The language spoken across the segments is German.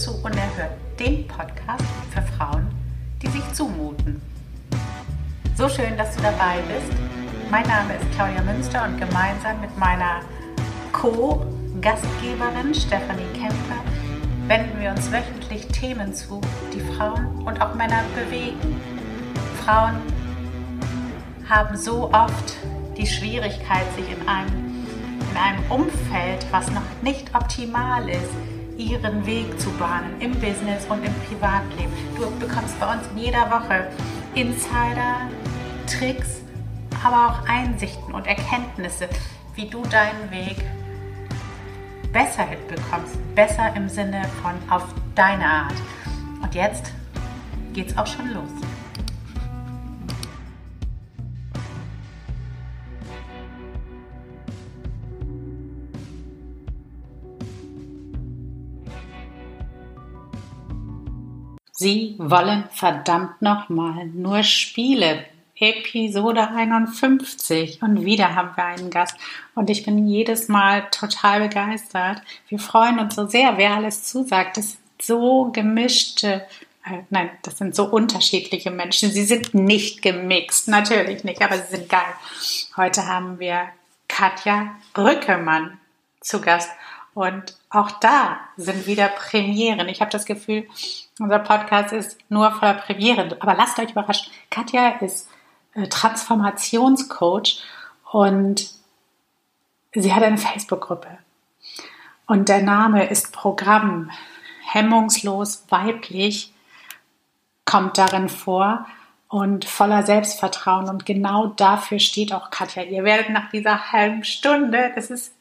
Hallo und zu Unerhört, dem Podcast für Frauen, die sich zumuten. So schön, dass du dabei bist. Mein Name ist Claudia Münster und gemeinsam mit meiner Co-Gastgeberin Stefanie Kemper wenden wir uns wöchentlich Themen zu, die Frauen und auch Männer bewegen. Frauen haben so oft die Schwierigkeit, sich in einem in einem Umfeld, was noch nicht optimal ist, ihren Weg zu bahnen im Business und im Privatleben. Du bekommst bei uns in jeder Woche Insider, Tricks, aber auch Einsichten und Erkenntnisse, wie du deinen Weg besser hinbekommst. Besser im Sinne von auf deine Art. Und jetzt geht's auch schon los. Sie wollen verdammt nochmal nur Spiele. Episode 51 und wieder haben wir einen Gast und ich bin jedes Mal total begeistert. Wir freuen uns so sehr, wer alles zusagt. Das sind so gemischte, äh, nein, das sind so unterschiedliche Menschen. Sie sind nicht gemixt, natürlich nicht, aber sie sind geil. Heute haben wir Katja Rückemann zu Gast und auch da sind wieder Premieren. Ich habe das Gefühl, unser Podcast ist nur voller Premieren. Aber lasst euch überraschen. Katja ist äh, Transformationscoach und sie hat eine Facebook-Gruppe. Und der Name ist Programm. Hemmungslos weiblich kommt darin vor und voller Selbstvertrauen. Und genau dafür steht auch Katja. Ihr werdet nach dieser halben Stunde, das ist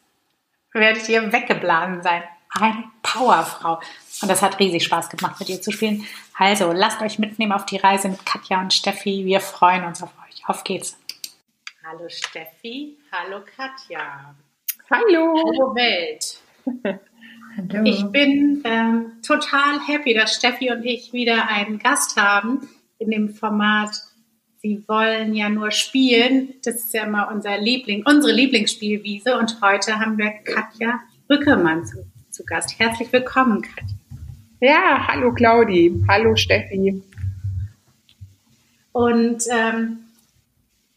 werdet ihr weggeblasen sein. Eine Powerfrau. Und das hat riesig Spaß gemacht, mit ihr zu spielen. Also, lasst euch mitnehmen auf die Reise mit Katja und Steffi. Wir freuen uns auf euch. Auf geht's. Hallo Steffi. Hallo Katja. Hallo. Hallo Welt. Hallo. Ich bin ähm, total happy, dass Steffi und ich wieder einen Gast haben in dem Format Sie wollen ja nur spielen. Das ist ja immer unser Liebling, unsere Lieblingsspielwiese. Und heute haben wir Katja Rückemann zu, zu Gast. Herzlich willkommen, Katja. Ja, hallo Claudi, hallo Steffi. Und ähm,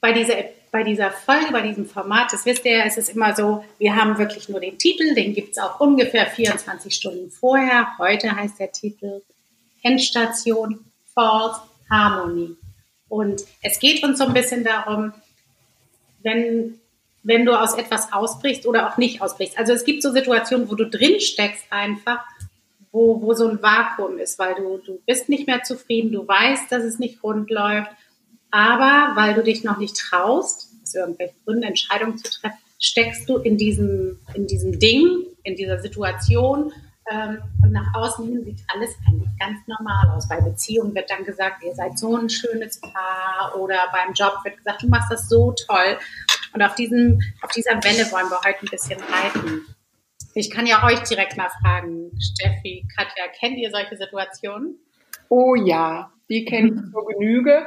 bei, dieser, bei dieser Folge, bei diesem Format, das wisst ihr ja, es ist immer so, wir haben wirklich nur den Titel, den gibt es auch ungefähr 24 Stunden vorher. Heute heißt der Titel Endstation False Harmony. Und es geht uns so ein bisschen darum, wenn, wenn du aus etwas ausbrichst oder auch nicht ausbrichst. Also es gibt so Situationen, wo du drin steckst einfach, wo, wo so ein Vakuum ist, weil du, du bist nicht mehr zufrieden, du weißt, dass es nicht rund läuft, aber weil du dich noch nicht traust, aus irgendwelchen Gründen Entscheidungen zu treffen, steckst du in diesem, in diesem Ding, in dieser Situation und nach außen hin sieht alles eigentlich ganz normal aus. Bei Beziehungen wird dann gesagt, ihr seid so ein schönes Paar oder beim Job wird gesagt, du machst das so toll. Und auf, diesem, auf dieser Welle wollen wir heute ein bisschen reiten. Ich kann ja euch direkt mal fragen, Steffi, Katja, kennt ihr solche Situationen? Oh ja, die kenne ich zur Genüge.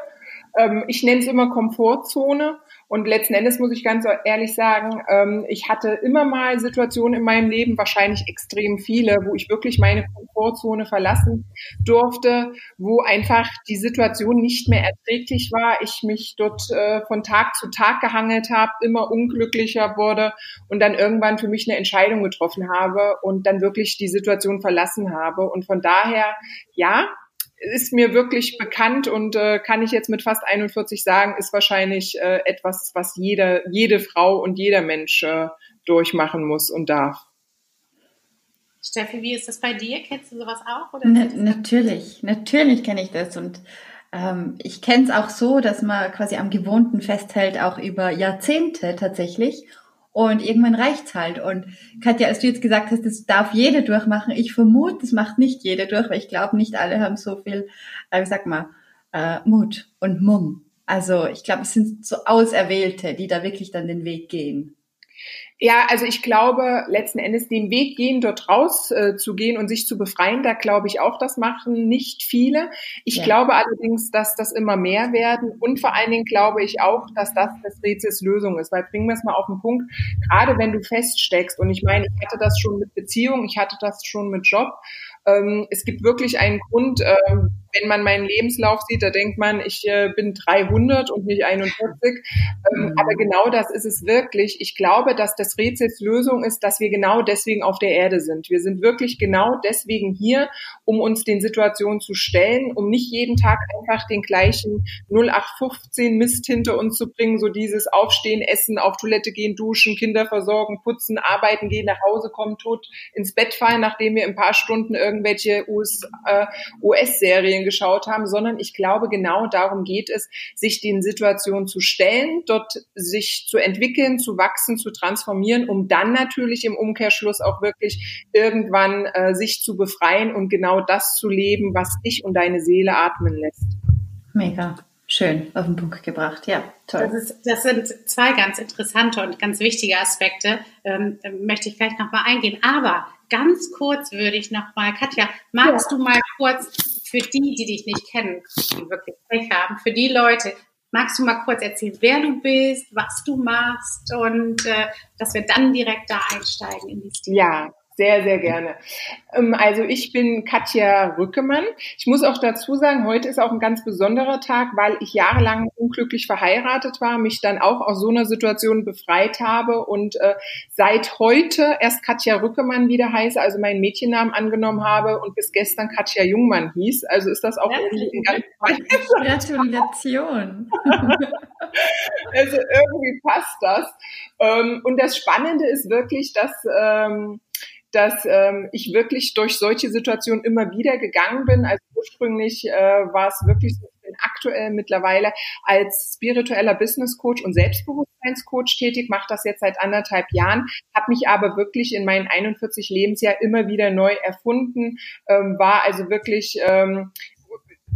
Ähm, ich nenne es immer Komfortzone. Und letzten Endes muss ich ganz ehrlich sagen, ähm, ich hatte immer mal Situationen in meinem Leben, wahrscheinlich extrem viele, wo ich wirklich meine Komfortzone verlassen durfte, wo einfach die Situation nicht mehr erträglich war, ich mich dort äh, von Tag zu Tag gehangelt habe, immer unglücklicher wurde und dann irgendwann für mich eine Entscheidung getroffen habe und dann wirklich die Situation verlassen habe. Und von daher, ja, ist mir wirklich bekannt und äh, kann ich jetzt mit fast 41 sagen, ist wahrscheinlich äh, etwas, was jede, jede Frau und jeder Mensch äh, durchmachen muss und darf. Steffi, wie ist das bei dir? Kennst du sowas auch? Oder Na, natürlich, natürlich kenne ich das und ähm, ich kenne es auch so, dass man quasi am Gewohnten festhält, auch über Jahrzehnte tatsächlich und irgendwann reicht's halt. Und Katja, als du jetzt gesagt hast, das darf jede durchmachen, ich vermute, das macht nicht jede durch, weil ich glaube, nicht alle haben so viel, äh, sag mal, äh, Mut und Mumm. Also ich glaube, es sind so Auserwählte, die da wirklich dann den Weg gehen. Ja, also ich glaube, letzten Endes den Weg gehen, dort raus äh, zu gehen und sich zu befreien, da glaube ich auch, das machen nicht viele. Ich ja. glaube allerdings, dass das immer mehr werden und vor allen Dingen glaube ich auch, dass das das Rätsels Lösung ist, weil bringen wir es mal auf den Punkt, gerade wenn du feststeckst und ich meine, ich hatte das schon mit Beziehung, ich hatte das schon mit Job, ähm, es gibt wirklich einen Grund, ähm, wenn man meinen Lebenslauf sieht, da denkt man, ich äh, bin 300 und nicht 41. Ähm, mhm. Aber genau das ist es wirklich. Ich glaube, dass das Rätsels Lösung ist, dass wir genau deswegen auf der Erde sind. Wir sind wirklich genau deswegen hier, um uns den Situationen zu stellen, um nicht jeden Tag einfach den gleichen 0815 Mist hinter uns zu bringen, so dieses Aufstehen, Essen, auf Toilette gehen, duschen, Kinder versorgen, putzen, arbeiten gehen, nach Hause kommen, tot ins Bett fallen, nachdem wir ein paar Stunden irgendwelche US-Serien äh, geschaut haben, sondern ich glaube, genau darum geht es, sich den Situationen zu stellen, dort sich zu entwickeln, zu wachsen, zu transformieren, um dann natürlich im Umkehrschluss auch wirklich irgendwann äh, sich zu befreien und genau das zu leben, was dich und deine Seele atmen lässt. Mega. Schön auf den Punkt gebracht, ja, toll. Das, ist, das sind zwei ganz interessante und ganz wichtige Aspekte, ähm, möchte ich gleich nochmal eingehen. Aber ganz kurz würde ich nochmal, Katja, magst ja. du mal kurz für die, die dich nicht kennen, die wirklich Pech haben, für die Leute, magst du mal kurz erzählen, wer du bist, was du machst und äh, dass wir dann direkt da einsteigen in die Stil. Ja, sehr, sehr gerne. Ähm, also ich bin Katja Rückemann. Ich muss auch dazu sagen, heute ist auch ein ganz besonderer Tag, weil ich jahrelang unglücklich verheiratet war, mich dann auch aus so einer Situation befreit habe und äh, seit heute erst Katja Rückemann wieder heiße, also meinen Mädchennamen angenommen habe und bis gestern Katja Jungmann hieß. Also ist das auch irgendwie ein ganz Gratulation. also irgendwie passt das. Ähm, und das Spannende ist wirklich, dass ähm, dass ähm, ich wirklich durch solche Situationen immer wieder gegangen bin. Also ursprünglich äh, war es wirklich so, ich bin aktuell mittlerweile als spiritueller Business Coach und Selbstbewusstseinscoach tätig, mache das jetzt seit anderthalb Jahren, habe mich aber wirklich in meinen 41 Lebensjahr immer wieder neu erfunden, ähm, war also wirklich ähm,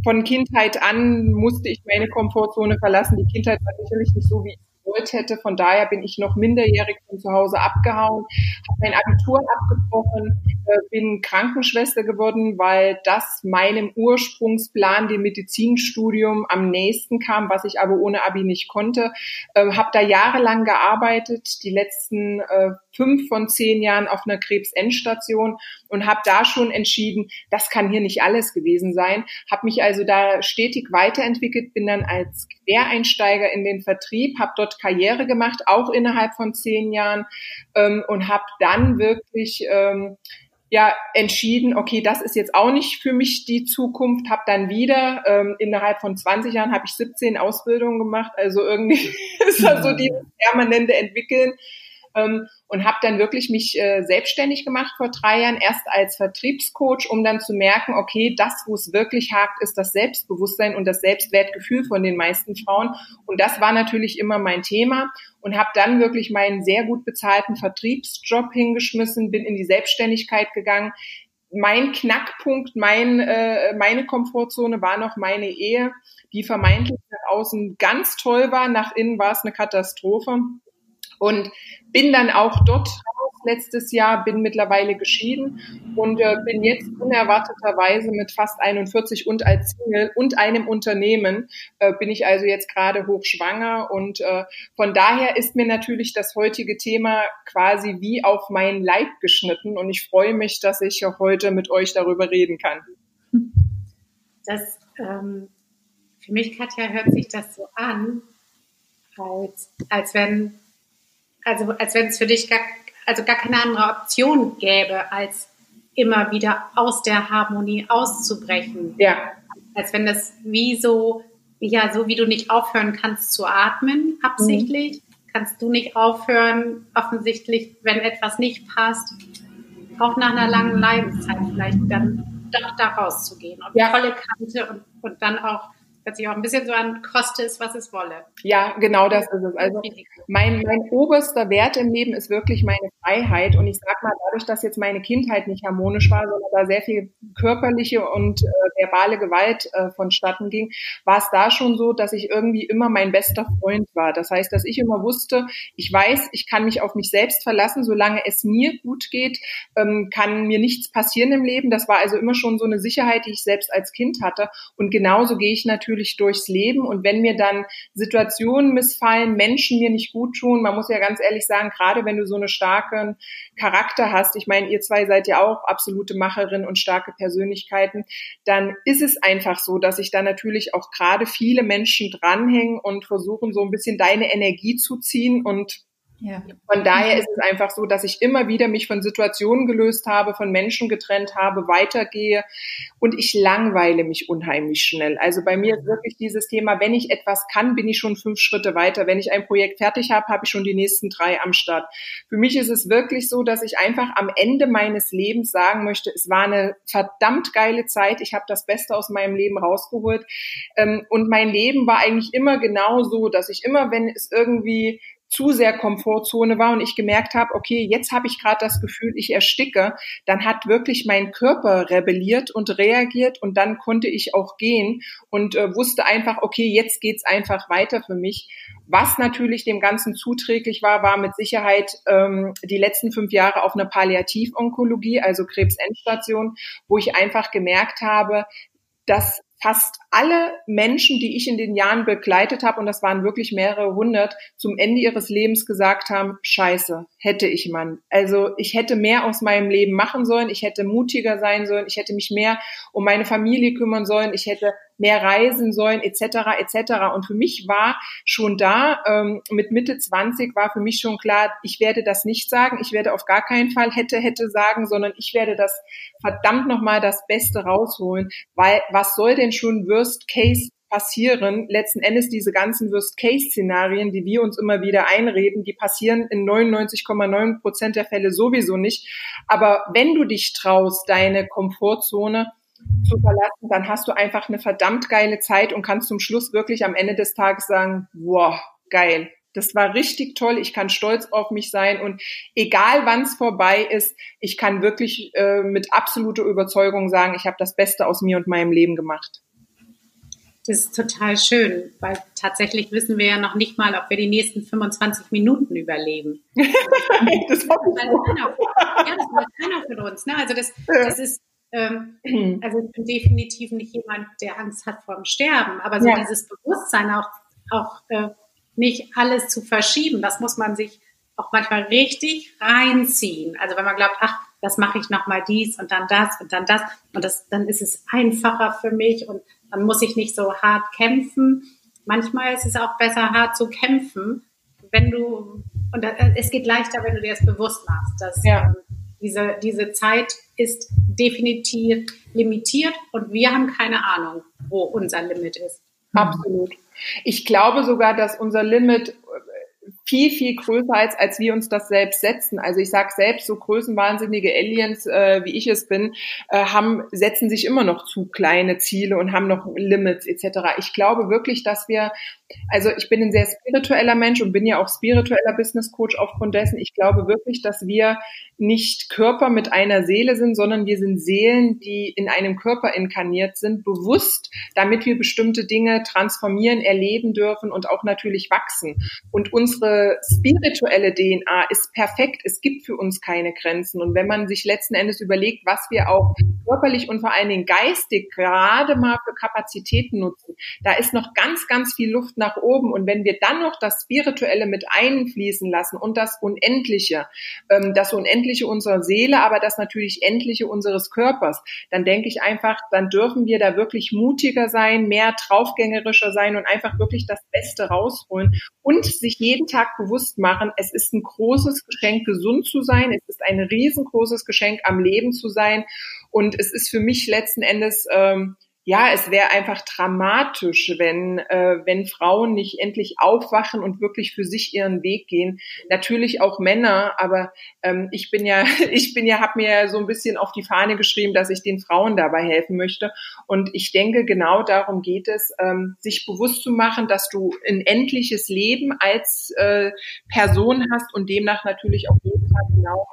von Kindheit an musste ich meine Komfortzone verlassen. Die Kindheit war sicherlich nicht so, wie ich gewollt hätte. Von daher bin ich noch minderjährig von zu Hause abgehauen, habe mein Abitur abgebrochen, bin Krankenschwester geworden, weil das meinem Ursprungsplan, dem Medizinstudium, am nächsten kam, was ich aber ohne Abi nicht konnte. Äh, habe da jahrelang gearbeitet, die letzten äh, fünf von zehn Jahren auf einer Krebsendstation und habe da schon entschieden, das kann hier nicht alles gewesen sein. Habe mich also da stetig weiterentwickelt, bin dann als Quereinsteiger in den Vertrieb, habe dort Karriere gemacht, auch innerhalb von zehn Jahren ähm, und habe dann wirklich ähm, ja entschieden, okay, das ist jetzt auch nicht für mich die Zukunft, habe dann wieder ähm, innerhalb von 20 Jahren habe ich 17 Ausbildungen gemacht, also irgendwie ist das so dieses permanente Entwickeln ähm, und habe dann wirklich mich äh, selbstständig gemacht vor drei Jahren, erst als Vertriebscoach, um dann zu merken, okay, das, wo es wirklich hakt, ist das Selbstbewusstsein und das Selbstwertgefühl von den meisten Frauen. Und das war natürlich immer mein Thema und habe dann wirklich meinen sehr gut bezahlten Vertriebsjob hingeschmissen, bin in die Selbstständigkeit gegangen. Mein Knackpunkt, mein, äh, meine Komfortzone war noch meine Ehe, die vermeintlich nach außen ganz toll war, nach innen war es eine Katastrophe. Und bin dann auch dort raus letztes Jahr, bin mittlerweile geschieden und äh, bin jetzt unerwarteterweise mit fast 41 und als Single und einem Unternehmen äh, bin ich also jetzt gerade hochschwanger und äh, von daher ist mir natürlich das heutige Thema quasi wie auf meinen Leib geschnitten und ich freue mich, dass ich heute mit euch darüber reden kann. Das ähm, für mich, Katja, hört sich das so an, als, als wenn also als wenn es für dich gar, also gar keine andere Option gäbe, als immer wieder aus der Harmonie auszubrechen. Ja. Als wenn das wie so, ja, so wie du nicht aufhören kannst zu atmen, absichtlich, mhm. kannst du nicht aufhören, offensichtlich, wenn etwas nicht passt, auch nach einer langen Leidenszeit vielleicht dann doch da rauszugehen und ja. volle Kante und, und dann auch hört sich auch ein bisschen so an, koste es, was es wolle. Ja, genau das ist es. Also mein, mein oberster Wert im Leben ist wirklich meine Freiheit. Und ich sag mal, dadurch, dass jetzt meine Kindheit nicht harmonisch war, sondern da sehr viel körperliche und äh, verbale Gewalt äh, vonstatten ging, war es da schon so, dass ich irgendwie immer mein bester Freund war. Das heißt, dass ich immer wusste, ich weiß, ich kann mich auf mich selbst verlassen, solange es mir gut geht, ähm, kann mir nichts passieren im Leben. Das war also immer schon so eine Sicherheit, die ich selbst als Kind hatte. Und genauso gehe ich natürlich durchs Leben. Und wenn mir dann Situationen missfallen, Menschen mir nicht gut tun, man muss ja ganz ehrlich sagen, gerade wenn du so eine starken Charakter hast, ich meine, ihr zwei seid ja auch absolute Macherin und starke Persönlichkeiten, dann ist es einfach so, dass sich da natürlich auch gerade viele Menschen dranhängen und versuchen, so ein bisschen deine Energie zu ziehen und ja. Von daher ist es einfach so, dass ich immer wieder mich von Situationen gelöst habe, von Menschen getrennt habe, weitergehe und ich langweile mich unheimlich schnell. Also bei mir ist wirklich dieses Thema, wenn ich etwas kann, bin ich schon fünf Schritte weiter. Wenn ich ein Projekt fertig habe, habe ich schon die nächsten drei am Start. Für mich ist es wirklich so, dass ich einfach am Ende meines Lebens sagen möchte, es war eine verdammt geile Zeit. Ich habe das Beste aus meinem Leben rausgeholt. Ähm, und mein Leben war eigentlich immer genau so, dass ich immer, wenn es irgendwie zu sehr Komfortzone war und ich gemerkt habe, okay, jetzt habe ich gerade das Gefühl, ich ersticke, dann hat wirklich mein Körper rebelliert und reagiert und dann konnte ich auch gehen und äh, wusste einfach, okay, jetzt geht's einfach weiter für mich. Was natürlich dem Ganzen zuträglich war, war mit Sicherheit ähm, die letzten fünf Jahre auf einer Palliativonkologie, also Krebsendstation, wo ich einfach gemerkt habe, dass fast alle Menschen, die ich in den Jahren begleitet habe, und das waren wirklich mehrere hundert, zum Ende ihres Lebens gesagt haben, scheiße, hätte ich man. Also ich hätte mehr aus meinem Leben machen sollen, ich hätte mutiger sein sollen, ich hätte mich mehr um meine Familie kümmern sollen, ich hätte mehr reisen sollen, etc. etc. Und für mich war schon da, ähm, mit Mitte 20 war für mich schon klar, ich werde das nicht sagen, ich werde auf gar keinen Fall hätte, hätte sagen, sondern ich werde das verdammt nochmal das Beste rausholen, weil was soll denn schon Worst Case passieren. Letzten Endes diese ganzen Worst-Case-Szenarien, die wir uns immer wieder einreden, die passieren in 99,9 Prozent der Fälle sowieso nicht. Aber wenn du dich traust, deine Komfortzone zu verlassen, dann hast du einfach eine verdammt geile Zeit und kannst zum Schluss wirklich am Ende des Tages sagen, wow, geil. Das war richtig toll. Ich kann stolz auf mich sein und egal wann es vorbei ist, ich kann wirklich äh, mit absoluter Überzeugung sagen, ich habe das Beste aus mir und meinem Leben gemacht. Das ist total schön, weil tatsächlich wissen wir ja noch nicht mal, ob wir die nächsten 25 Minuten überleben. das ich. Keiner, ja, das keiner von uns. Ne? Also das, ja. das ist, ähm, also ich bin definitiv nicht jemand, der Angst hat vor dem Sterben, aber so ja. dieses Bewusstsein auch, auch äh, nicht alles zu verschieben, das muss man sich auch manchmal richtig reinziehen. Also wenn man glaubt, ach, das mache ich nochmal dies und dann das und dann das und das, dann ist es einfacher für mich und dann muss ich nicht so hart kämpfen. Manchmal ist es auch besser, hart zu kämpfen, wenn du, und es geht leichter, wenn du dir das bewusst machst, dass ja. ähm, diese, diese Zeit ist definitiv limitiert und wir haben keine Ahnung, wo unser Limit ist. Absolut. Ich glaube sogar, dass unser Limit viel, viel größer als, als wir uns das selbst setzen. Also ich sage selbst, so größenwahnsinnige Aliens, äh, wie ich es bin, äh, haben, setzen sich immer noch zu kleine Ziele und haben noch Limits etc. Ich glaube wirklich, dass wir also ich bin ein sehr spiritueller Mensch und bin ja auch spiritueller Business Coach aufgrund dessen. Ich glaube wirklich, dass wir nicht Körper mit einer Seele sind, sondern wir sind Seelen, die in einem Körper inkarniert sind, bewusst, damit wir bestimmte Dinge transformieren, erleben dürfen und auch natürlich wachsen. Und unsere spirituelle DNA ist perfekt. Es gibt für uns keine Grenzen. Und wenn man sich letzten Endes überlegt, was wir auch körperlich und vor allen Dingen geistig gerade mal für Kapazitäten nutzen, da ist noch ganz, ganz viel Luft nach oben. Und wenn wir dann noch das Spirituelle mit einfließen lassen und das Unendliche, ähm, das Unendliche unserer Seele, aber das natürlich Endliche unseres Körpers, dann denke ich einfach, dann dürfen wir da wirklich mutiger sein, mehr draufgängerischer sein und einfach wirklich das Beste rausholen und sich jeden Tag bewusst machen, es ist ein großes Geschenk, gesund zu sein. Es ist ein riesengroßes Geschenk, am Leben zu sein. Und es ist für mich letzten Endes, ähm, ja, es wäre einfach dramatisch, wenn, äh, wenn Frauen nicht endlich aufwachen und wirklich für sich ihren Weg gehen. Natürlich auch Männer, aber ähm, ich bin ja, ich bin ja, habe mir ja so ein bisschen auf die Fahne geschrieben, dass ich den Frauen dabei helfen möchte. Und ich denke, genau darum geht es, ähm, sich bewusst zu machen, dass du ein endliches Leben als äh, Person hast und demnach natürlich auch jeden Tag genau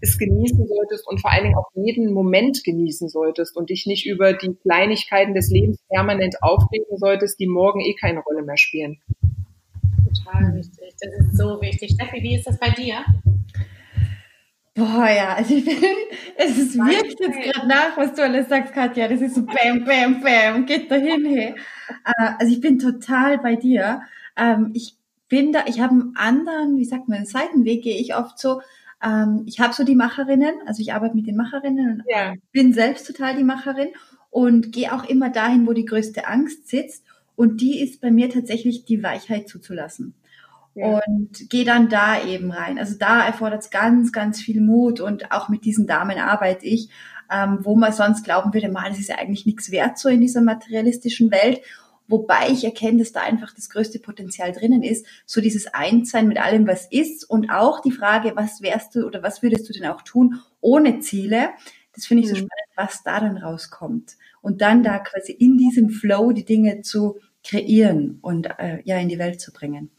es genießen solltest und vor allen Dingen auch jeden Moment genießen solltest und dich nicht über die Kleinigkeiten des Lebens permanent aufregen solltest, die morgen eh keine Rolle mehr spielen. Total wichtig. Das ist so wichtig. Steffi, wie ist das bei dir? Boah, ja, also ich bin, es ist, wirkt jetzt gerade nach, was du alles sagst, Katja. Das ist so bam, bam, bam, geht dahin, hey. Äh, also ich bin total bei dir. Ähm, ich bin da, ich habe einen anderen, wie sagt man, einen Seitenweg gehe ich oft so, ähm, ich habe so die Macherinnen, also ich arbeite mit den Macherinnen und ja. bin selbst total die Macherin und gehe auch immer dahin, wo die größte Angst sitzt. Und die ist bei mir tatsächlich die Weichheit zuzulassen. Ja. Und gehe dann da eben rein. Also da erfordert es ganz, ganz viel Mut und auch mit diesen Damen arbeite ich, ähm, wo man sonst glauben würde, mal, das ist ja eigentlich nichts wert so in dieser materialistischen Welt. Wobei ich erkenne, dass da einfach das größte Potenzial drinnen ist, so dieses Einssein mit allem, was ist und auch die Frage, was wärst du oder was würdest du denn auch tun ohne Ziele? Das finde ich so mhm. spannend, was da dann rauskommt. Und dann da quasi in diesem Flow die Dinge zu kreieren und äh, ja in die Welt zu bringen.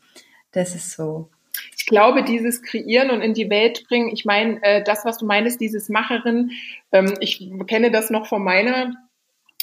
Das ist so. Ich glaube, dieses Kreieren und in die Welt bringen, ich meine, äh, das, was du meinst, dieses Macherin, ähm, ich kenne das noch von meiner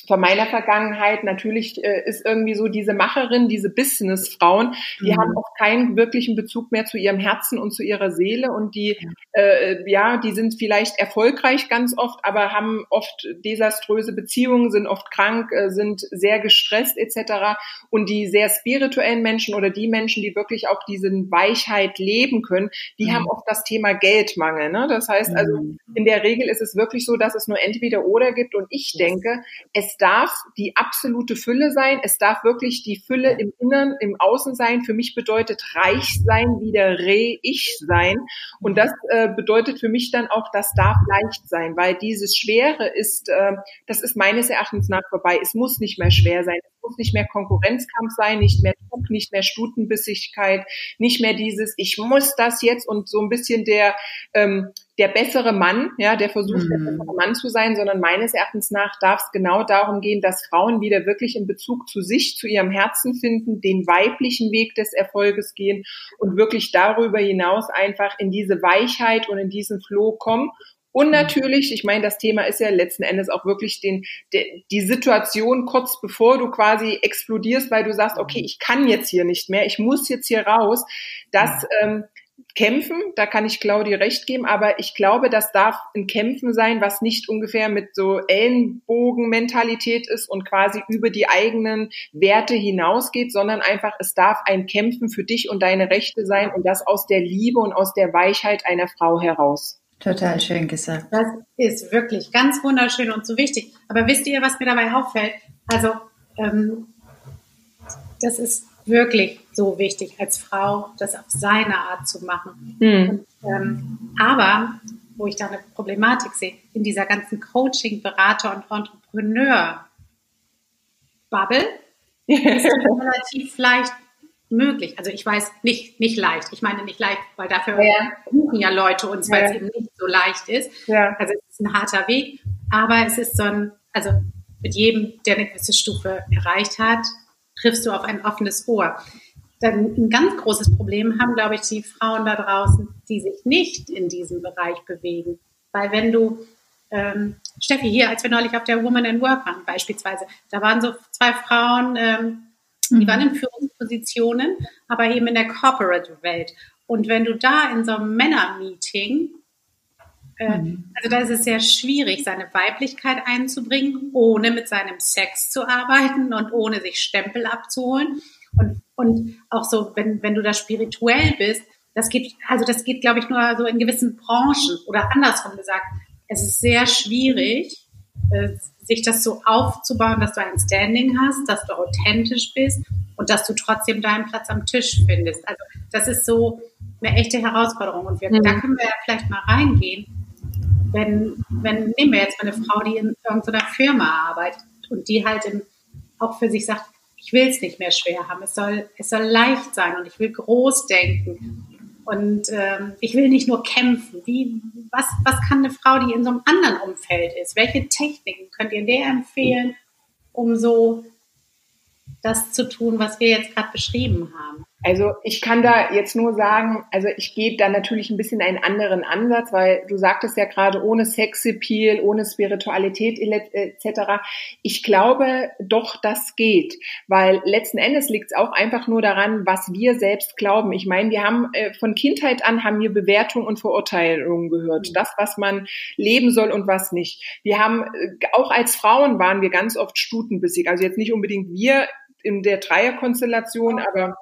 von meiner Vergangenheit natürlich äh, ist irgendwie so diese Macherin, diese Businessfrauen, die mhm. haben auch keinen wirklichen Bezug mehr zu ihrem Herzen und zu ihrer Seele und die, äh, ja, die sind vielleicht erfolgreich ganz oft, aber haben oft desaströse Beziehungen, sind oft krank, äh, sind sehr gestresst etc. Und die sehr spirituellen Menschen oder die Menschen, die wirklich auch diese Weichheit leben können, die mhm. haben oft das Thema Geldmangel. Ne? Das heißt also, mhm. in der Regel ist es wirklich so, dass es nur entweder oder gibt und ich denke, es darf die absolute Fülle sein. Es darf wirklich die Fülle im Innern, im Außen sein. Für mich bedeutet reich sein wieder Re-Ich sein. Und das äh, bedeutet für mich dann auch, das darf leicht sein, weil dieses Schwere ist, äh, das ist meines Erachtens nach vorbei. Es muss nicht mehr schwer sein. Es muss nicht mehr Konkurrenzkampf sein, nicht mehr Druck, nicht mehr Stutenbissigkeit, nicht mehr dieses, ich muss das jetzt und so ein bisschen der, ähm, der bessere Mann, ja, der versucht, mhm. der bessere Mann zu sein, sondern meines Erachtens nach darf es genau darum gehen, dass Frauen wieder wirklich in Bezug zu sich, zu ihrem Herzen finden, den weiblichen Weg des Erfolges gehen und wirklich darüber hinaus einfach in diese Weichheit und in diesen Flow kommen und natürlich, ich meine, das Thema ist ja letzten Endes auch wirklich den, de, die Situation kurz bevor du quasi explodierst, weil du sagst, okay, ich kann jetzt hier nicht mehr, ich muss jetzt hier raus. Das ähm, Kämpfen, da kann ich Claudi recht geben, aber ich glaube, das darf ein Kämpfen sein, was nicht ungefähr mit so Ellenbogenmentalität ist und quasi über die eigenen Werte hinausgeht, sondern einfach, es darf ein Kämpfen für dich und deine Rechte sein und das aus der Liebe und aus der Weichheit einer Frau heraus. Total schön gesagt. Das ist wirklich ganz wunderschön und so wichtig. Aber wisst ihr, was mir dabei auffällt? Also, ähm, das ist wirklich so wichtig, als Frau das auf seine Art zu machen. Mhm. Und, ähm, aber, wo ich da eine Problematik sehe, in dieser ganzen Coaching, Berater und Entrepreneur-Bubble, ist relativ leicht möglich. Also ich weiß nicht, nicht leicht. Ich meine nicht leicht, weil dafür ja. buchen ja Leute uns, weil ja. es eben nicht so leicht ist. Ja. Also es ist ein harter Weg, aber es ist so ein, also mit jedem, der eine gewisse Stufe erreicht hat, triffst du auf ein offenes Ohr. Dann ein ganz großes Problem haben, glaube ich, die Frauen da draußen, die sich nicht in diesem Bereich bewegen. Weil wenn du, ähm, Steffi, hier, als wir neulich auf der Woman in Work waren beispielsweise, da waren so zwei Frauen, ähm, die waren in mhm. Führungspositionen, aber eben in der Corporate-Welt. Und wenn du da in so einem Männer-Meeting, äh, mhm. also da ist es sehr schwierig, seine Weiblichkeit einzubringen, ohne mit seinem Sex zu arbeiten und ohne sich Stempel abzuholen. Und, und auch so, wenn, wenn du da spirituell bist, das geht, also das geht, glaube ich, nur so in gewissen Branchen oder andersrum gesagt. Es ist sehr schwierig, äh, sich das so aufzubauen, dass du ein Standing hast, dass du authentisch bist und dass du trotzdem deinen Platz am Tisch findest. Also das ist so eine echte Herausforderung. Und wir, mhm. da können wir ja vielleicht mal reingehen. Wenn, wenn, nehmen wir jetzt mal eine Frau, die in irgendeiner Firma arbeitet und die halt im, auch für sich sagt, ich will es nicht mehr schwer haben, es soll, es soll leicht sein und ich will groß denken und ähm, ich will nicht nur kämpfen. Wie, was, was kann eine Frau, die in so einem anderen Umfeld ist? Welche Techniken könnt ihr der empfehlen, um so das zu tun, was wir jetzt gerade beschrieben haben? Also ich kann da jetzt nur sagen, also ich gebe da natürlich ein bisschen einen anderen Ansatz, weil du sagtest ja gerade ohne Sexappeal, ohne Spiritualität etc. Ich glaube doch, das geht, weil letzten Endes liegt es auch einfach nur daran, was wir selbst glauben. Ich meine, wir haben äh, von Kindheit an haben wir Bewertungen und Verurteilungen gehört, mhm. das, was man leben soll und was nicht. Wir haben äh, auch als Frauen waren wir ganz oft stutenbissig, also jetzt nicht unbedingt wir in der Dreierkonstellation, aber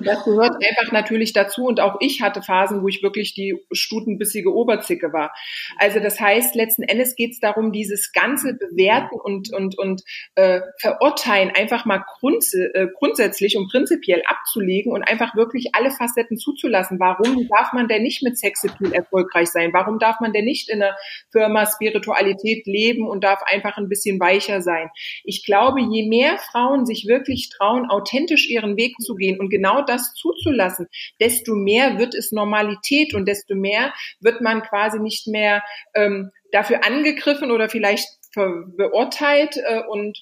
das gehört einfach natürlich dazu. Und auch ich hatte Phasen, wo ich wirklich die stutenbissige Oberzicke war. Also das heißt, letzten Endes geht es darum, dieses ganze Bewerten und, und, und äh, Verurteilen einfach mal grunds äh, grundsätzlich und prinzipiell abzulegen und einfach wirklich alle Facetten zuzulassen. Warum darf man denn nicht mit Sexappeal erfolgreich sein? Warum darf man denn nicht in einer Firma Spiritualität leben und darf einfach ein bisschen weicher sein? Ich glaube, je mehr Frauen sich wirklich wirklich trauen, authentisch ihren Weg zu gehen und genau das zuzulassen, desto mehr wird es Normalität und desto mehr wird man quasi nicht mehr ähm, dafür angegriffen oder vielleicht beurteilt äh, und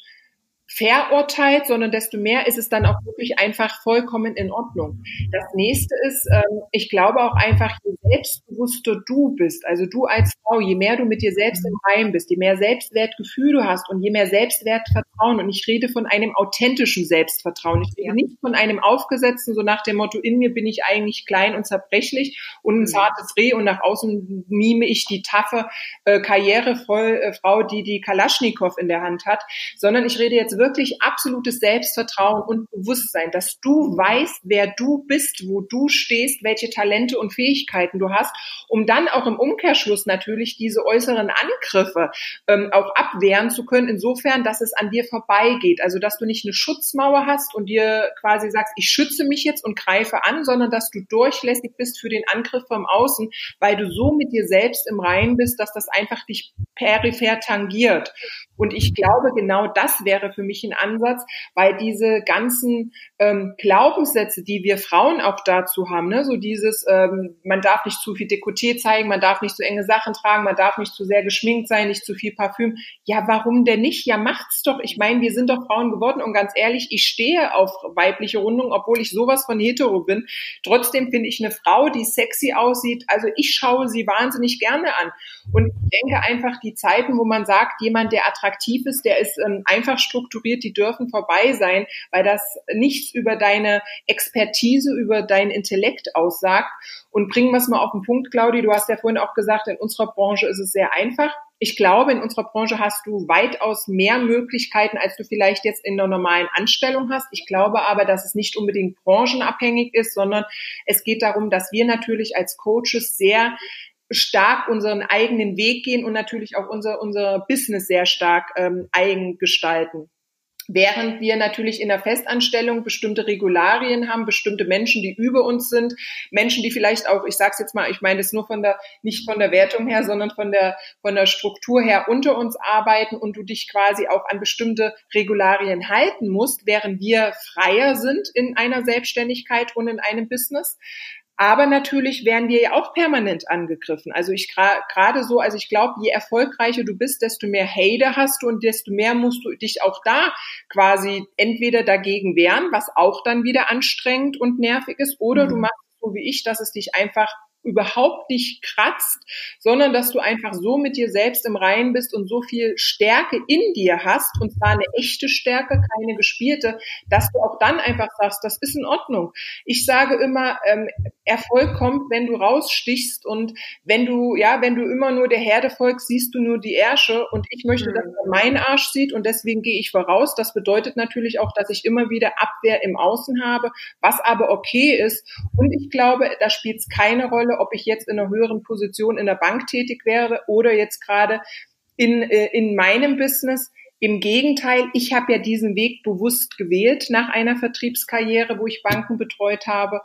verurteilt, sondern desto mehr ist es dann auch wirklich einfach vollkommen in Ordnung. Das nächste ist, ähm, ich glaube auch einfach, je selbstbewusster du bist, also du als Frau, je mehr du mit dir selbst im Reim bist, je mehr Selbstwertgefühl du hast und je mehr Selbstwertvertrauen, und ich rede von einem authentischen Selbstvertrauen, ich rede nicht von einem aufgesetzten, so nach dem Motto, in mir bin ich eigentlich klein und zerbrechlich und ein mhm. zartes Reh und nach außen mime ich die taffe, äh, Karrierefrau, äh, die die Kalaschnikow in der Hand hat, sondern ich rede jetzt wirklich absolutes Selbstvertrauen und Bewusstsein, dass du weißt, wer du bist, wo du stehst, welche Talente und Fähigkeiten du hast, um dann auch im Umkehrschluss natürlich diese äußeren Angriffe ähm, auch abwehren zu können, insofern, dass es an dir vorbeigeht. Also, dass du nicht eine Schutzmauer hast und dir quasi sagst, ich schütze mich jetzt und greife an, sondern dass du durchlässig bist für den Angriff vom Außen, weil du so mit dir selbst im Reinen bist, dass das einfach dich peripher tangiert. Und ich glaube, genau das wäre für mich ein Ansatz, weil diese ganzen ähm, Glaubenssätze, die wir Frauen auch dazu haben, ne, so dieses, ähm, man darf nicht zu viel Dekoté zeigen, man darf nicht zu enge Sachen tragen, man darf nicht zu sehr geschminkt sein, nicht zu viel Parfüm. Ja, warum denn nicht? Ja, macht's doch. Ich meine, wir sind doch Frauen geworden und ganz ehrlich, ich stehe auf weibliche Rundung, obwohl ich sowas von hetero bin. Trotzdem finde ich eine Frau, die sexy aussieht, also ich schaue sie wahnsinnig gerne an. Und ich denke einfach, die Zeiten, wo man sagt, jemand, der attraktiv ist, der ist ähm, einfach strukturiert, die dürfen vorbei sein, weil das nichts über deine Expertise, über dein Intellekt aussagt. Und bringen wir es mal auf den Punkt, Claudi, du hast ja vorhin auch gesagt, in unserer Branche ist es sehr einfach. Ich glaube, in unserer Branche hast du weitaus mehr Möglichkeiten, als du vielleicht jetzt in einer normalen Anstellung hast. Ich glaube aber, dass es nicht unbedingt branchenabhängig ist, sondern es geht darum, dass wir natürlich als Coaches sehr stark unseren eigenen Weg gehen und natürlich auch unser, unser Business sehr stark ähm, eigen gestalten. Während wir natürlich in der Festanstellung bestimmte Regularien haben, bestimmte Menschen, die über uns sind, Menschen, die vielleicht auch, ich sage es jetzt mal, ich meine das nur von der, nicht von der Wertung her, sondern von der, von der Struktur her unter uns arbeiten und du dich quasi auch an bestimmte Regularien halten musst, während wir freier sind in einer Selbstständigkeit und in einem Business. Aber natürlich werden wir ja auch permanent angegriffen. Also ich gerade so, also ich glaube, je erfolgreicher du bist, desto mehr Hater hast du und desto mehr musst du dich auch da quasi entweder dagegen wehren, was auch dann wieder anstrengend und nervig ist, oder mhm. du machst so wie ich, dass es dich einfach überhaupt nicht kratzt, sondern dass du einfach so mit dir selbst im Reinen bist und so viel Stärke in dir hast, und zwar eine echte Stärke, keine gespielte, dass du auch dann einfach sagst, das ist in Ordnung. Ich sage immer, ähm, Erfolg kommt, wenn du rausstichst und wenn du, ja, wenn du immer nur der Herde folgst, siehst du nur die Ärsche und ich möchte, mhm. dass man meinen Arsch sieht und deswegen gehe ich voraus. Das bedeutet natürlich auch, dass ich immer wieder Abwehr im Außen habe, was aber okay ist und ich glaube, da spielt es keine Rolle, Rolle, ob ich jetzt in einer höheren Position in der Bank tätig wäre oder jetzt gerade in, äh, in meinem Business. Im Gegenteil, ich habe ja diesen Weg bewusst gewählt nach einer Vertriebskarriere, wo ich Banken betreut habe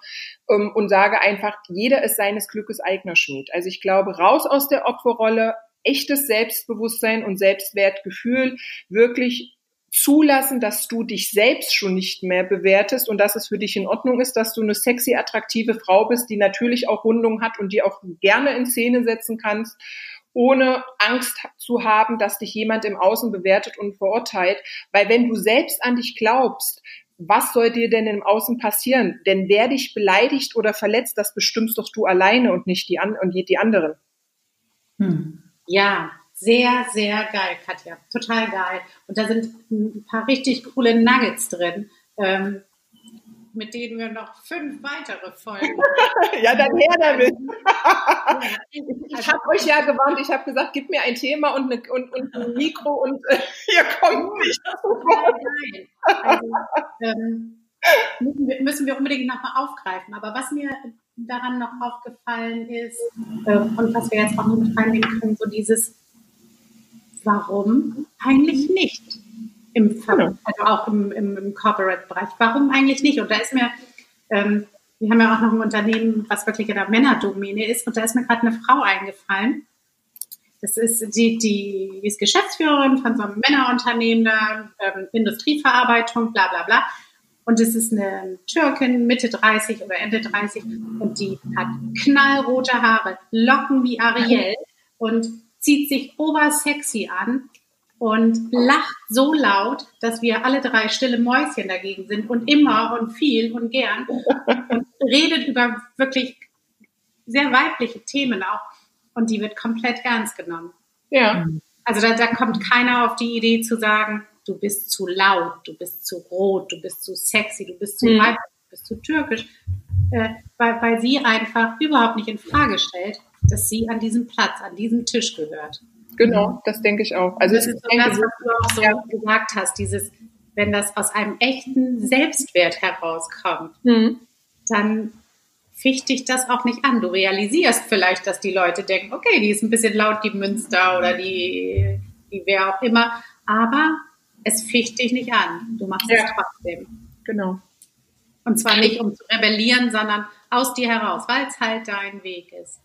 ähm, und sage einfach, jeder ist seines Glückes eigener Schmied. Also ich glaube, raus aus der Opferrolle, echtes Selbstbewusstsein und Selbstwertgefühl, wirklich zulassen, dass du dich selbst schon nicht mehr bewertest und dass es für dich in Ordnung ist, dass du eine sexy, attraktive Frau bist, die natürlich auch Rundung hat und die auch gerne in Szene setzen kannst, ohne Angst zu haben, dass dich jemand im Außen bewertet und verurteilt. Weil wenn du selbst an dich glaubst, was soll dir denn im Außen passieren? Denn wer dich beleidigt oder verletzt, das bestimmst doch du alleine und nicht die, an und die anderen. Hm. Ja, sehr, sehr geil, Katja. Total geil. Und da sind ein paar richtig coole Nuggets drin, ähm, mit denen wir noch fünf weitere Folgen. ja, dann her damit. ich, habe euch ja gewarnt, ich habe gesagt, gib mir ein Thema und, eine, und, und ein Mikro und äh, ihr kommt nicht. Total geil. Also, ähm, müssen, wir, müssen wir unbedingt nochmal aufgreifen. Aber was mir daran noch aufgefallen ist äh, und was wir jetzt auch noch mit reinnehmen können, so dieses warum eigentlich nicht? Im, also auch im, im, im Corporate-Bereich. Warum eigentlich nicht? Und da ist mir, ähm, wir haben ja auch noch ein Unternehmen, was wirklich in der Männerdomäne ist, und da ist mir gerade eine Frau eingefallen. Das ist die, die, die ist Geschäftsführerin von so einem Männerunternehmen da, ähm, Industrieverarbeitung, bla bla bla. Und es ist eine Türkin, Mitte 30 oder Ende 30, und die hat knallrote Haare, Locken wie Ariel und zieht sich obersexy an und lacht so laut, dass wir alle drei stille Mäuschen dagegen sind und immer und viel und gern und redet über wirklich sehr weibliche Themen auch und die wird komplett ernst genommen. Ja. Also da, da kommt keiner auf die Idee zu sagen, du bist zu laut, du bist zu rot, du bist zu sexy, du bist zu mhm. weiblich, du bist zu türkisch, äh, weil, weil sie einfach überhaupt nicht in Frage stellt, dass sie an diesem Platz, an diesem Tisch gehört. Genau, das denke ich auch. Also das ist so das, was du auch so ja. gesagt hast, dieses, wenn das aus einem echten Selbstwert herauskommt, mhm. dann ficht dich das auch nicht an. Du realisierst vielleicht, dass die Leute denken, okay, die ist ein bisschen laut, die Münster oder die, die wer auch immer, aber es ficht dich nicht an. Du machst ja. es trotzdem. Genau. Und zwar nicht, um zu rebellieren, sondern aus dir heraus, weil es halt dein Weg ist.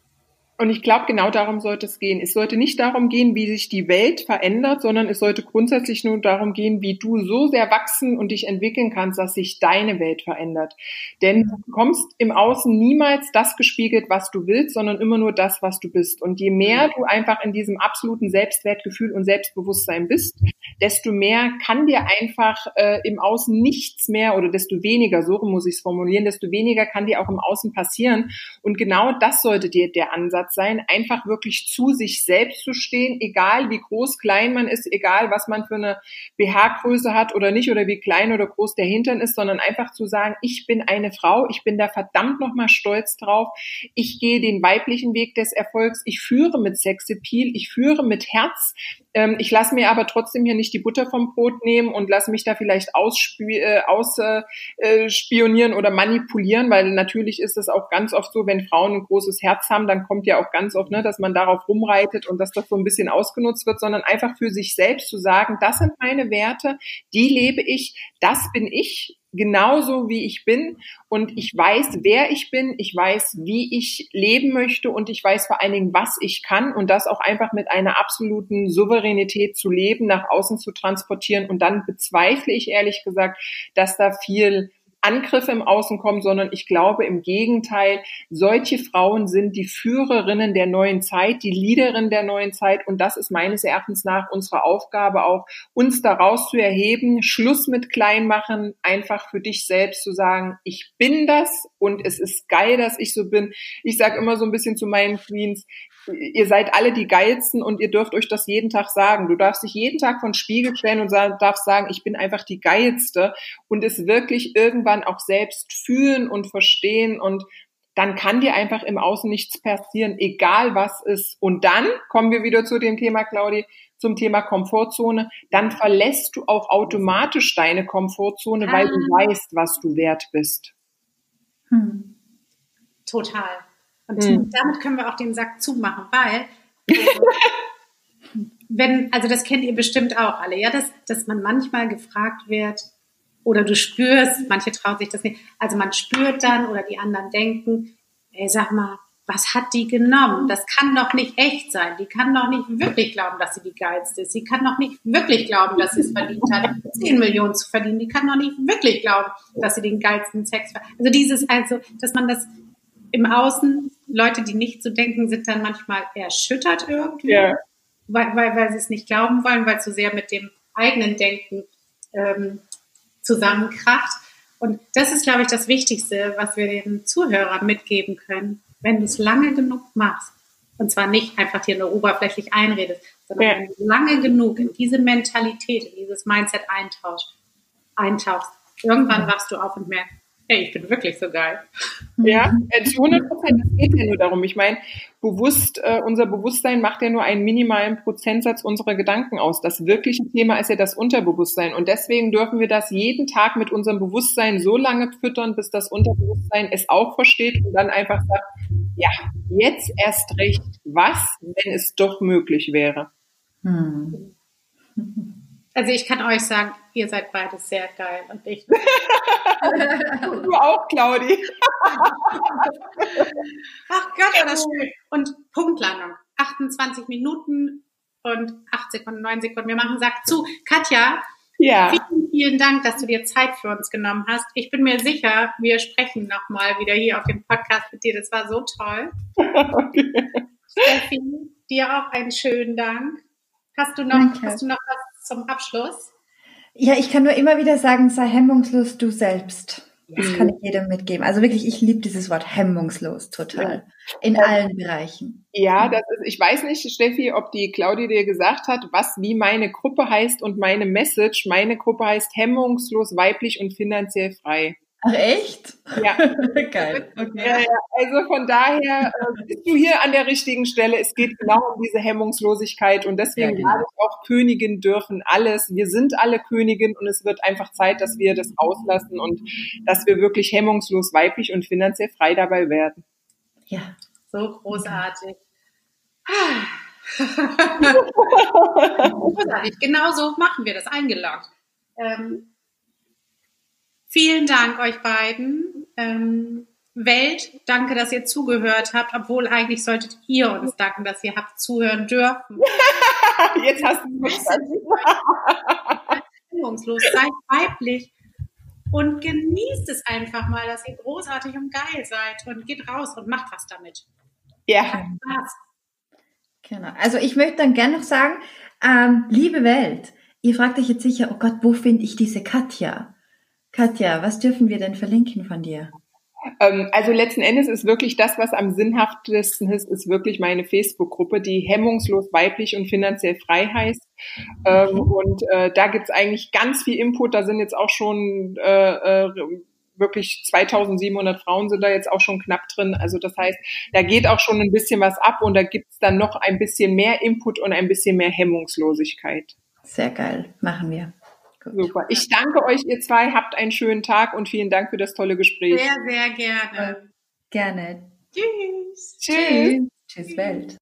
Und ich glaube, genau darum sollte es gehen. Es sollte nicht darum gehen, wie sich die Welt verändert, sondern es sollte grundsätzlich nur darum gehen, wie du so sehr wachsen und dich entwickeln kannst, dass sich deine Welt verändert. Denn du bekommst im Außen niemals das gespiegelt, was du willst, sondern immer nur das, was du bist. Und je mehr du einfach in diesem absoluten Selbstwertgefühl und Selbstbewusstsein bist, desto mehr kann dir einfach äh, im Außen nichts mehr oder desto weniger, so muss ich es formulieren, desto weniger kann dir auch im Außen passieren. Und genau das sollte dir der Ansatz sein, einfach wirklich zu sich selbst zu stehen, egal wie groß, klein man ist, egal was man für eine BH-Größe hat oder nicht oder wie klein oder groß der Hintern ist, sondern einfach zu sagen, ich bin eine Frau, ich bin da verdammt nochmal stolz drauf, ich gehe den weiblichen Weg des Erfolgs, ich führe mit Sexappeal, ich führe mit Herz, ähm, ich lasse mir aber trotzdem hier nicht die Butter vom Brot nehmen und lasse mich da vielleicht ausspionieren aus, äh, äh, oder manipulieren, weil natürlich ist es auch ganz oft so, wenn Frauen ein großes Herz haben, dann kommt ja auch ganz oft, ne, dass man darauf rumreitet und dass das so ein bisschen ausgenutzt wird, sondern einfach für sich selbst zu sagen, das sind meine Werte, die lebe ich, das bin ich genauso wie ich bin. Und ich weiß, wer ich bin, ich weiß, wie ich leben möchte. Und ich weiß vor allen Dingen, was ich kann. Und das auch einfach mit einer absoluten Souveränität zu leben, nach außen zu transportieren. Und dann bezweifle ich ehrlich gesagt, dass da viel Angriffe im Außen kommen, sondern ich glaube im Gegenteil, solche Frauen sind die Führerinnen der neuen Zeit, die Leaderin der neuen Zeit und das ist meines Erachtens nach unsere Aufgabe auch, uns daraus zu erheben, Schluss mit Kleinmachen, einfach für dich selbst zu sagen, ich bin das und es ist geil, dass ich so bin. Ich sage immer so ein bisschen zu meinen Queens, ihr seid alle die geilsten und ihr dürft euch das jeden Tag sagen. Du darfst dich jeden Tag von Spiegel stellen und darfst sagen, ich bin einfach die geilste und es wirklich irgendwann auch selbst fühlen und verstehen und dann kann dir einfach im Außen nichts passieren, egal was ist. Und dann kommen wir wieder zu dem Thema, Claudi, zum Thema Komfortzone. Dann verlässt du auch automatisch deine Komfortzone, ah. weil du ah. weißt, was du wert bist. Hm. Total. Und hm. damit können wir auch den Sack zumachen, weil wenn, also das kennt ihr bestimmt auch alle, ja, dass, dass man manchmal gefragt wird oder du spürst, manche trauen sich das nicht, also man spürt dann oder die anderen denken, ey, sag mal, was hat die genommen? Das kann doch nicht echt sein. Die kann doch nicht wirklich glauben, dass sie die geilste ist. Sie kann doch nicht wirklich glauben, dass sie es verdient hat, 10 Millionen zu verdienen. Die kann doch nicht wirklich glauben, dass sie den geilsten Sex hat. Also dieses, also, dass man das im Außen, Leute, die nicht so denken, sind dann manchmal erschüttert irgendwie, ja. weil, weil, weil sie es nicht glauben wollen, weil es so sehr mit dem eigenen Denken ähm, zusammenkracht. Und das ist, glaube ich, das Wichtigste, was wir den Zuhörern mitgeben können. Wenn du es lange genug machst, und zwar nicht einfach dir nur oberflächlich einredest, sondern ja. wenn du lange genug in diese Mentalität, in dieses Mindset eintauschst, eintauchst, irgendwann wachst du auf und merkst, hey, ich bin wirklich so geil. Ja, äh, zu 100 Prozent, es geht ja nur darum. Ich meine, bewusst, äh, unser Bewusstsein macht ja nur einen minimalen Prozentsatz unserer Gedanken aus. Das wirkliche Thema ist ja das Unterbewusstsein. Und deswegen dürfen wir das jeden Tag mit unserem Bewusstsein so lange füttern, bis das Unterbewusstsein es auch versteht und dann einfach sagt, ja, jetzt erst recht, was, wenn es doch möglich wäre. Hm. Also ich kann euch sagen, ihr seid beide sehr geil und ich. du auch, Claudi. Ach Gott, war das schön. Und Punktlandung. 28 Minuten und 8 Sekunden, 9 Sekunden. Wir machen Sack zu. Katja, ja. vielen, vielen Dank, dass du dir Zeit für uns genommen hast. Ich bin mir sicher, wir sprechen nochmal wieder hier auf dem Podcast mit dir. Das war so toll. Okay. Steffi, dir auch einen schönen Dank. Hast du noch, hast du noch was zum Abschluss? Ja, ich kann nur immer wieder sagen, sei hemmungslos du selbst. Das kann ich jedem mitgeben. Also wirklich, ich liebe dieses Wort hemmungslos total. In ja. allen Bereichen. Ja, das ist, ich weiß nicht, Steffi, ob die Claudia dir gesagt hat, was wie meine Gruppe heißt und meine Message. Meine Gruppe heißt hemmungslos, weiblich und finanziell frei. Ach echt? Ja. Geil. Okay. Ja, also von daher äh, bist du hier an der richtigen Stelle. Es geht genau um diese Hemmungslosigkeit und deswegen ja, genau. auch Königin dürfen alles. Wir sind alle Königin und es wird einfach Zeit, dass wir das auslassen und dass wir wirklich hemmungslos weiblich und finanziell frei dabei werden. Ja, so großartig. großartig. Genau so machen wir das eingeloggt. Ähm, Vielen Dank euch beiden. Ähm, Welt, danke, dass ihr zugehört habt, obwohl eigentlich solltet ihr uns danken, dass ihr habt zuhören dürfen. Jetzt hast du mich Stimmungslos, seid weiblich und genießt es einfach mal, dass ihr großartig und geil seid und geht raus und macht was damit. Ja. Genau. Also ich möchte dann gerne noch sagen, ähm, liebe Welt, ihr fragt euch jetzt sicher, oh Gott, wo finde ich diese Katja? Katja, was dürfen wir denn verlinken von dir? Ähm, also letzten Endes ist wirklich das, was am sinnhaftesten ist, ist wirklich meine Facebook-Gruppe, die hemmungslos weiblich und finanziell frei heißt. Ähm, und äh, da gibt's eigentlich ganz viel Input. Da sind jetzt auch schon äh, äh, wirklich 2700 Frauen sind da jetzt auch schon knapp drin. Also das heißt, da geht auch schon ein bisschen was ab und da gibt's dann noch ein bisschen mehr Input und ein bisschen mehr Hemmungslosigkeit. Sehr geil, machen wir. Super. Ich danke euch, ihr zwei. Habt einen schönen Tag und vielen Dank für das tolle Gespräch. Sehr, sehr gerne. Gerne. Tschüss. Tschüss. Tschüss, Welt.